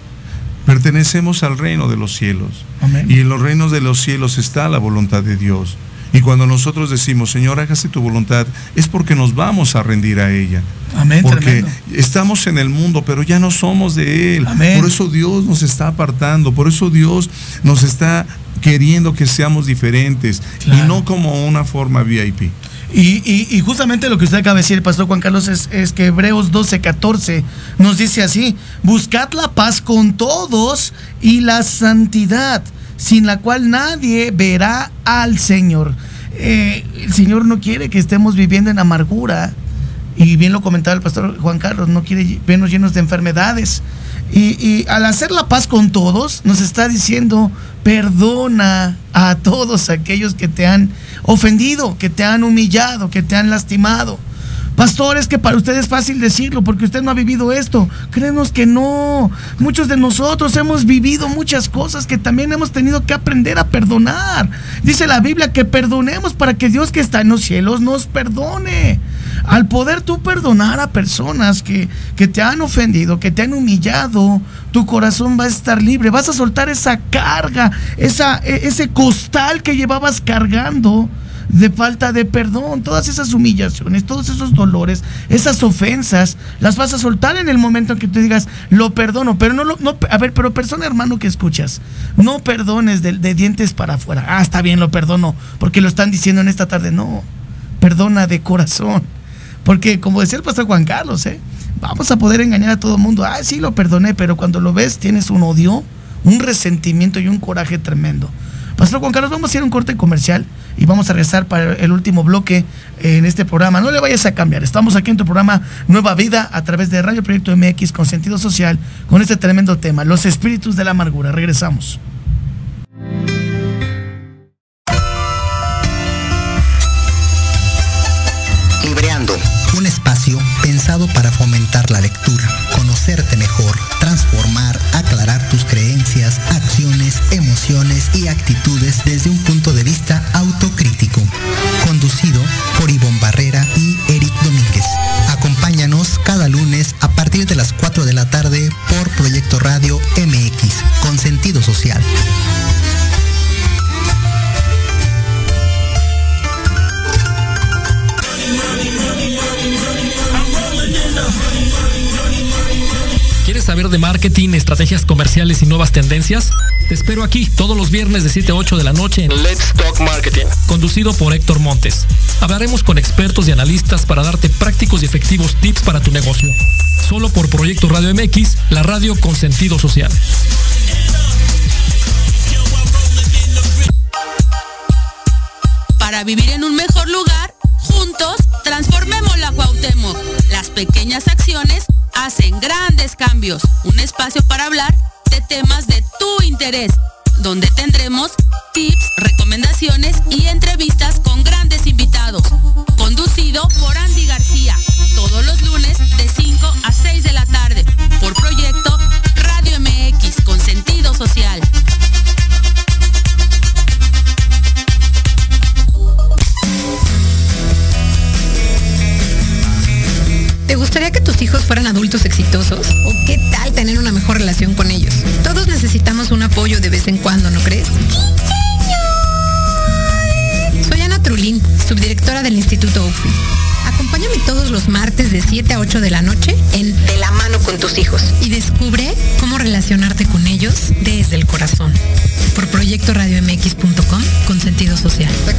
Pertenecemos al reino de los cielos. Amén. Y en los reinos de los cielos está la voluntad de Dios. Y cuando nosotros decimos, Señor, hágase tu voluntad, es porque nos vamos a rendir a ella. Amén, Porque tremendo. estamos en el mundo, pero ya no somos de Él. Amén. Por eso Dios nos está apartando, por eso Dios nos está queriendo que seamos diferentes Claro. y no como una forma VIP. Y, y- y justamente lo que usted acaba de decir, Pastor Juan Carlos, es, es que Hebreos 12, 14 nos dice así, buscad la paz con todos y la santidad, sin la cual nadie verá al Señor. Eh, el Señor no quiere que estemos viviendo en amargura, y bien lo comentaba el pastor Juan Carlos, no quiere vernos llenos de enfermedades. Y, y al hacer la paz con todos, nos está diciendo, perdona a todos aquellos que te han ofendido, que te han humillado, que te han lastimado. Pastor, es que para usted es fácil decirlo porque usted no ha vivido esto. Créenos que no. Muchos de nosotros hemos vivido muchas cosas que también hemos tenido que aprender a perdonar. Dice la Biblia que perdonemos para que Dios que está en los cielos nos perdone. Al poder tú perdonar a personas que, que te han ofendido, que te han humillado, tu corazón va a estar libre. Vas a soltar esa carga, esa, e- ese costal que llevabas cargando de falta de perdón, todas esas humillaciones, todos esos dolores, esas ofensas, las vas a soltar en el momento en que tú digas, lo perdono, pero no lo, no, a ver, pero persona hermano que escuchas, no perdones de, de dientes para afuera, ah, está bien, lo perdono, porque lo están diciendo en esta tarde, no, perdona de corazón, porque como decía el pastor Juan Carlos, ¿eh? vamos a poder engañar a todo el mundo, ah, sí, lo perdoné, pero cuando lo ves tienes un odio, un resentimiento y un coraje tremendo. Pastor Juan Carlos, vamos a ir a un corte comercial y vamos a regresar para el último bloque en este programa. No le vayas a cambiar. Estamos aquí en tu programa Nueva Vida a través de Radio Proyecto MX con sentido social con este tremendo tema, los espíritus de la amargura. Regresamos. Te espero aquí todos los viernes de 7 a 8 de la noche en Let's Talk Marketing, conducido por Héctor Montes. Hablaremos con expertos y analistas para darte prácticos y efectivos tips para tu negocio. Solo por Proyecto Radio MX, la radio con sentido social. Para vivir en un mejor lugar, juntos transformemos la Cuauhtémoc. Las pequeñas acciones hacen grandes cambios. Un espacio para hablar temas de tu interés, donde tendremos vez en cuando, ¿no crees? Soy Ana Trulín, subdirectora del Instituto OFI. Acompáñame todos los martes de 7 a 8 de la noche en De la mano con tus hijos y descubre cómo relacionarte con ellos desde el corazón. Por proyectoradiomx.com con sentido social. Para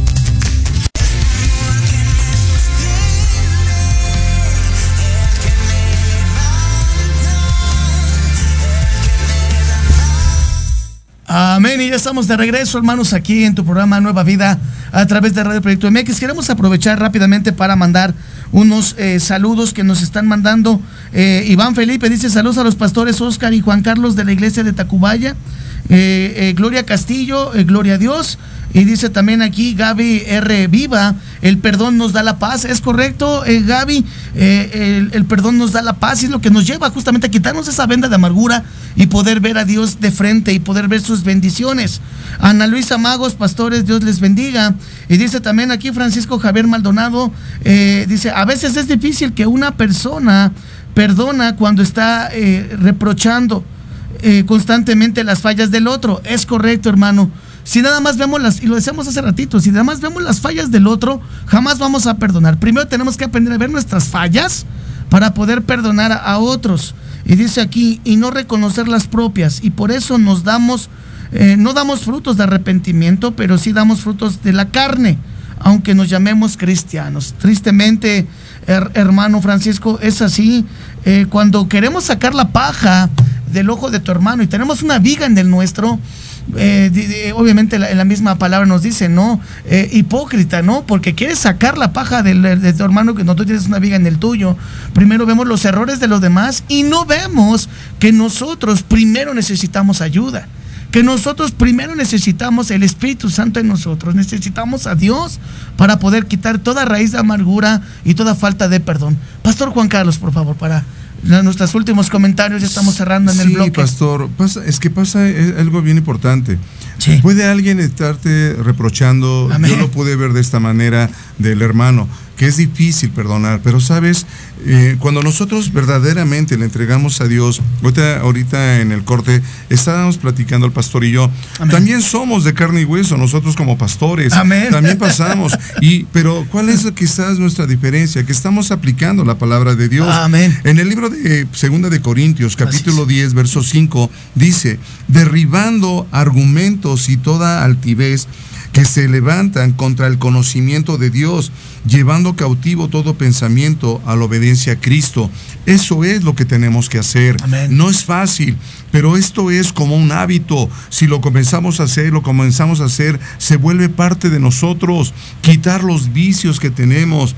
Amén. Y ya estamos de regreso, hermanos, aquí en tu programa Nueva Vida a través de Radio Proyecto MX. Queremos aprovechar rápidamente para mandar unos eh, saludos que nos están mandando. Eh, Iván Felipe dice saludos a los pastores Oscar y Juan Carlos de la iglesia de Tacubaya. Eh, Gloria Castillo, Gloria a Dios. Y dice también aquí Gaby R. Viva, el perdón nos da la paz. Es correcto, eh, Gaby, eh, el, perdón nos da la paz y es lo que nos lleva justamente a quitarnos esa venda de amargura y poder ver a Dios de frente y poder ver sus bendiciones. Ana Luisa Magos, pastores, Dios les bendiga. Y dice también aquí Francisco Javier Maldonado, eh, dice, a veces es difícil que una persona perdona cuando está reprochando constantemente las fallas del otro. Es correcto, hermano si nada más vemos las, y lo decíamos hace ratito, si nada más vemos las fallas del otro, jamás vamos a perdonar. Primero tenemos que aprender a ver nuestras fallas para poder perdonar a, otros. Y dice aquí, y no reconocer las propias. Y por eso nos damos, eh, no damos frutos de arrepentimiento, pero sí damos frutos de la carne, aunque nos llamemos cristianos. Tristemente, hermano Francisco, es así. Eh, cuando queremos sacar la paja del ojo de tu hermano y tenemos una viga en el nuestro, eh, obviamente la, misma palabra nos dice, ¿no? Eh, hipócrita, ¿no? Porque quieres sacar la paja de tu hermano que no tú tienes una viga en el tuyo. Primero vemos los errores de los demás y no vemos que nosotros primero necesitamos ayuda. Que nosotros primero necesitamos el Espíritu Santo en nosotros, necesitamos a Dios para poder quitar toda raíz de amargura y toda falta de perdón. Pastor Juan Carlos, por favor, para nuestros últimos comentarios, ya estamos cerrando en el bloque. Sí, pastor, es que pasa algo bien importante. ¿Puede alguien estarte reprochando? Yo lo pude ver de esta manera del hermano que es difícil perdonar, pero sabes, eh, cuando nosotros verdaderamente le entregamos a Dios, ahorita, en el corte estábamos platicando el pastor y yo, también somos de carne y hueso, nosotros como pastores, también pasamos, y, pero ¿cuál es quizás nuestra diferencia? Que estamos aplicando la palabra de Dios. En el libro de Segunda de Corintios, capítulo 10, verso 5, dice, derribando argumentos y toda altivez, que se levantan contra el conocimiento de Dios, llevando cautivo todo pensamiento a la obediencia a Cristo. Eso es lo que tenemos que hacer. No es fácil, pero esto es como un hábito. Si lo comenzamos a hacer, lo comenzamos a hacer, se vuelve parte de nosotros. Quitar los vicios que tenemos.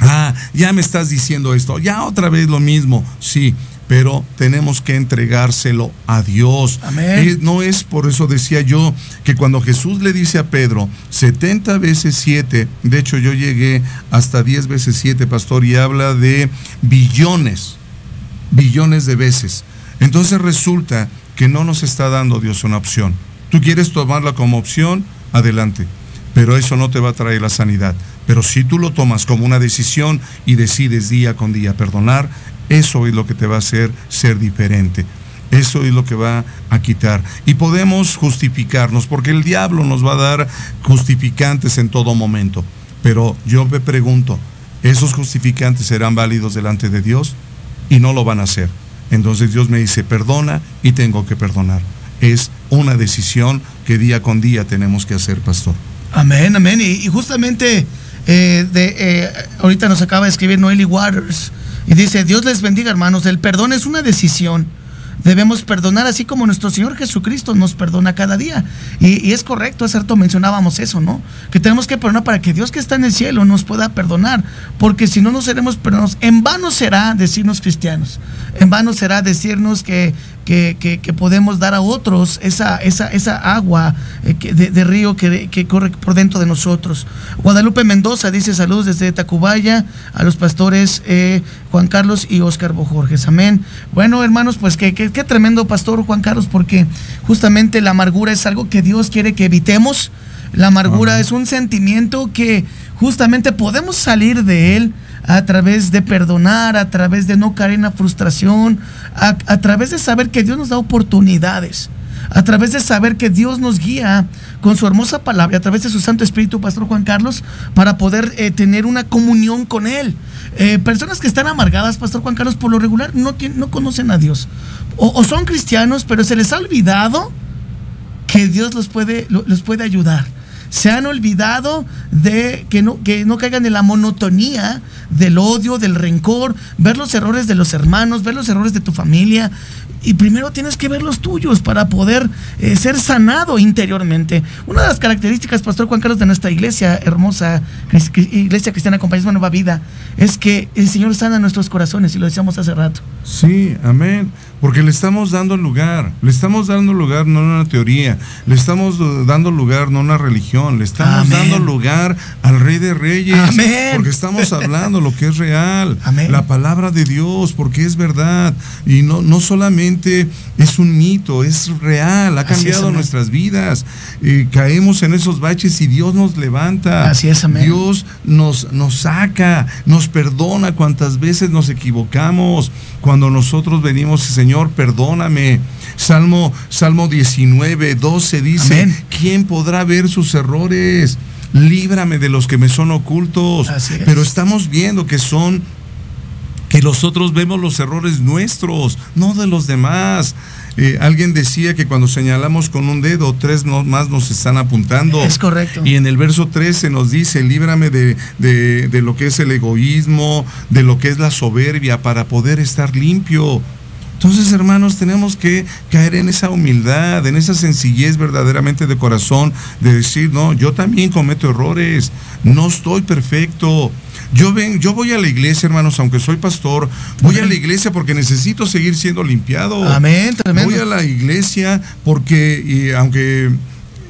Ah, ya me estás diciendo esto, ya otra vez lo mismo. Sí, pero tenemos que entregárselo a Dios. Amén. no es por eso decía yo que cuando Jesús le dice a Pedro 70 veces 7, de hecho yo llegué hasta 10 veces 7, pastor, y habla de billones, billones de veces. Entonces resulta que no nos está dando Dios una opción. Tú quieres tomarla como opción, adelante, pero eso no te va a traer la sanidad. Pero si tú lo tomas como una decisión y decides día con día perdonar, eso es lo que te va a hacer ser diferente. Eso es lo que va a quitar. Y podemos justificarnos, porque el diablo nos va a dar justificantes en todo momento. Pero yo me pregunto, ¿esos justificantes serán válidos delante de Dios? Y no lo van a hacer. Entonces Dios me dice, perdona y tengo que perdonar. Es una decisión que día con día tenemos que hacer, pastor. Amén, amén. Y, justamente eh, de, eh, ahorita nos acaba de escribir Noeli Waters y dice, Dios les bendiga hermanos, el perdón es una decisión. debemos perdonar así como nuestro Señor Jesucristo nos perdona cada día. Y, es correcto, es cierto, mencionábamos eso, ¿no? Que tenemos que perdonar para que Dios que está en el cielo nos pueda perdonar, porque si no, no seremos perdonados. En vano será decirnos cristianos, en vano será decirnos que, que, podemos dar a otros esa, esa, esa agua eh, de, río que, corre por dentro de nosotros. Guadalupe Mendoza dice saludos desde Tacubaya a los pastores eh, Juan Carlos y Oscar Bojorges. Amén. Bueno, hermanos, pues qué, qué, tremendo pastor Juan Carlos, porque justamente la amargura es algo que Dios quiere que evitemos. La amargura es un sentimiento que justamente podemos salir de él a través de perdonar, a través de no caer en la frustración, a, través de saber que Dios nos da oportunidades, a través de saber que Dios nos guía con su hermosa palabra, a través de su Santo Espíritu, Pastor Juan Carlos, para poder eh, tener una comunión con Él. Eh, personas que están amargadas, Pastor Juan Carlos, por lo regular no, no conocen a Dios. O, son cristianos, pero se les ha olvidado que Dios los puede, los puede ayudar se han olvidado de que no, que no caigan en la monotonía del odio, del rencor, ver los errores de los hermanos, ver los errores de tu familia. Y primero tienes que ver los tuyos para poder eh, ser sanado interiormente. Una de las características, Pastor Juan Carlos, de nuestra iglesia hermosa, Iglesia Cristiana Compañía Nueva Vida, es que el Señor sana nuestros corazones, y lo decíamos hace rato. Sí, amén. Porque le estamos dando lugar, le estamos dando lugar no a una teoría, le estamos dando lugar no a una religión, le estamos dando lugar al Rey de Reyes. Amén. Porque estamos hablando lo que es real, Amén. la palabra de Dios, porque es verdad. Y no, no solamente es un mito, es real, ha cambiado nuestras vidas. caemos en esos baches y Dios nos levanta. Así es, amén. Dios nos, nos saca, nos perdona cuantas veces nos equivocamos. Cuando nosotros venimos, Señor, perdóname. Salmo, Salmo 19, 12 dice, ¿quién podrá ver sus errores? Líbrame de los que me son ocultos. Pero estamos viendo que son que nosotros vemos los errores nuestros, no de los demás. Eh, alguien decía que cuando señalamos con un dedo, tres más nos están apuntando. Es correcto. Y en el verso 13 nos dice, líbrame de, de lo que es el egoísmo, de lo que es la soberbia, para poder estar limpio. Entonces, hermanos, tenemos que caer en esa humildad, en esa sencillez verdaderamente de corazón, de decir, no, yo también cometo errores, no estoy perfecto, yo ven, yo voy a la iglesia, hermanos, aunque soy pastor, voy a la iglesia porque necesito seguir siendo limpiado. Amén, Voy a la iglesia porque, y, aunque,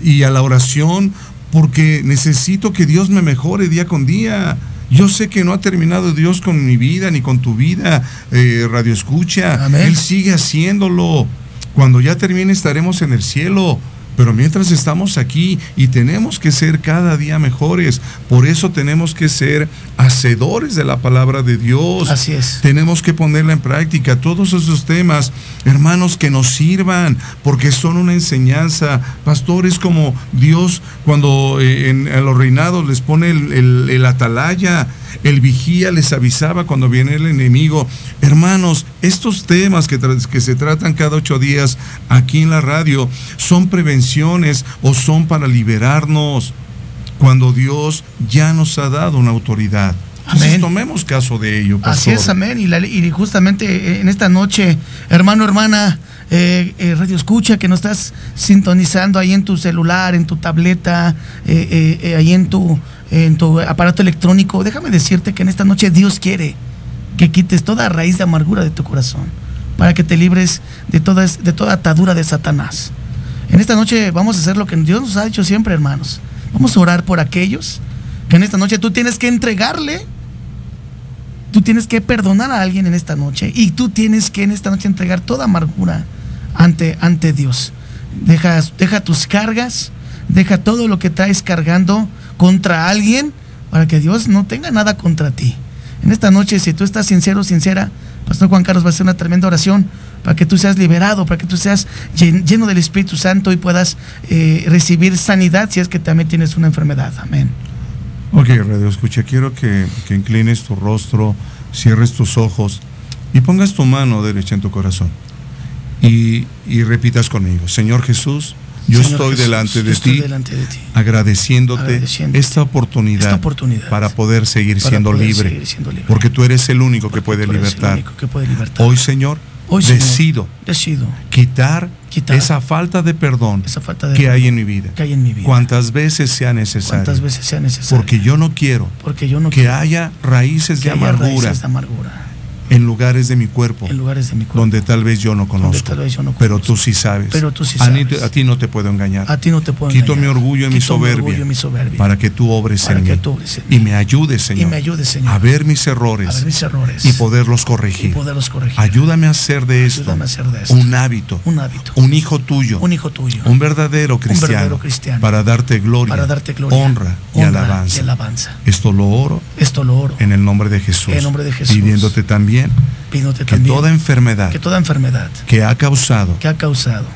y a la oración porque necesito que Dios me mejore día con día. Yo sé que no ha terminado Dios con mi vida ni con tu vida, eh, Radio Escucha. Él sigue haciéndolo. Cuando ya termine estaremos en el cielo. Pero mientras estamos aquí y tenemos que ser cada día mejores, por eso tenemos que ser hacedores de la palabra de Dios. Así es. Tenemos que ponerla en práctica. Todos esos temas, hermanos, que nos sirvan, porque son una enseñanza. Pastores como Dios, cuando eh, en, los reinados les pone el atalaya, el vigía les avisaba cuando viene el enemigo. Hermanos, estos temas que, que se tratan cada ocho días aquí en la radio son prevenciones o son para liberarnos cuando Dios ya nos ha dado una autoridad. Entonces tomemos caso de ello. Así es, amén. Y, justamente eh, en esta noche, hermano, hermana, eh, eh, radio escucha que nos estás sintonizando ahí en tu celular, en tu tableta, ahí en tu en tu aparato electrónico, déjame decirte que en esta noche Dios quiere que quites toda raíz de amargura de tu corazón, para que te libres de toda, de toda atadura de Satanás. En esta noche vamos a hacer lo que Dios nos ha dicho siempre, hermanos. Vamos a orar por aquellos que en esta noche tú tienes que entregarle, tú tienes que perdonar a alguien en esta noche y tú tienes que en esta noche entregar toda amargura ante, ante Dios. Deja, deja tus cargas, deja todo lo que traes cargando contra alguien para que Dios no tenga nada contra ti. En esta noche, si tú estás sincero, sincera, Pastor Juan Carlos va a hacer una tremenda oración para que tú seas liberado, para que tú seas lleno del Espíritu Santo y puedas eh, recibir sanidad si es que también tienes una enfermedad. Amén. Ok, Radio Escucha, quiero que, que inclines tu rostro, cierres tus ojos y pongas tu mano derecha en tu corazón. Y, y repitas conmigo, Señor Jesús, yo estoy, delante, de ti, agradeciéndote, esta, oportunidad para poder seguir, siendo, libre, porque tú eres el único que puede, libertar. Hoy, Señor, Hoy, decido, decido quitar, esa falta de perdón que, hay en mi vida. Que hay en mi vida. Cuantas veces sea necesario. Cuantas veces sea necesario. Porque yo no quiero, Porque yo no que haya raíces de amargura. Raíces de amargura en lugares de mi cuerpo, en lugares de mi cuerpo donde tal vez yo no conozco, pero tú sí sabes. Pero tú sí sabes. A, ti no te puedo engañar. A ti no te puedo Quito mi orgullo y mi soberbia, mi soberbia, para que tú obres, en, mí, y me ayudes, Señor, y me ayudes, Señor, a ver mis errores, a ver mis errores y poderlos corregir. Y poderlos corregir. Ayúdame a hacer de esto, hacer de esto un hábito, un hábito, un hijo tuyo, un hijo tuyo, un verdadero cristiano, un verdadero cristiano para darte gloria, para darte gloria, honra, y, alabanza. y alabanza. Esto lo oro, esto lo oro en el nombre de Jesús, en el nombre de Jesús, pidiéndote también que toda enfermedad que toda enfermedad que ha causado que ha causado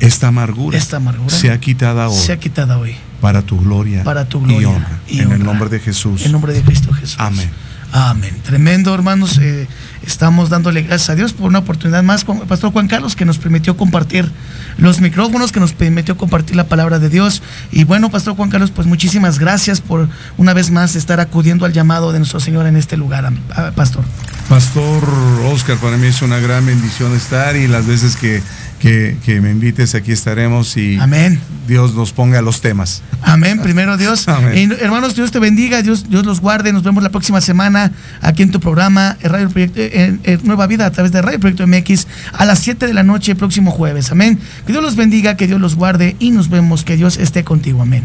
esta amargura, esta amargura sea quitada hoy, sea quitada hoy para tu gloria, para tu gloria y honra, en el nombre de Jesús. En nombre de Cristo Jesús. Amén. Amén. Tremendo, hermanos. Eh, estamos dándole gracias a Dios por una oportunidad más con el Pastor Juan Carlos que nos permitió compartir los micrófonos, que nos permitió compartir la palabra de Dios. Y bueno, Pastor Juan Carlos, pues muchísimas gracias por una vez más estar acudiendo al llamado de nuestro Señor en este lugar, Pastor. Pastor Oscar, para mí es una gran bendición estar y las veces que que, me invites, aquí estaremos y Amén. Dios nos ponga los temas. Amén, primero Dios. hermanos, Dios te bendiga, Dios, Dios los guarde. Nos vemos la próxima semana aquí en tu programa, en Radio Proyecto, en, Nueva Vida, a través de Radio Proyecto MX, a las 7 de la noche, próximo jueves. Amén. Que Dios los bendiga, que Dios los guarde y nos vemos, que Dios esté contigo. Amén.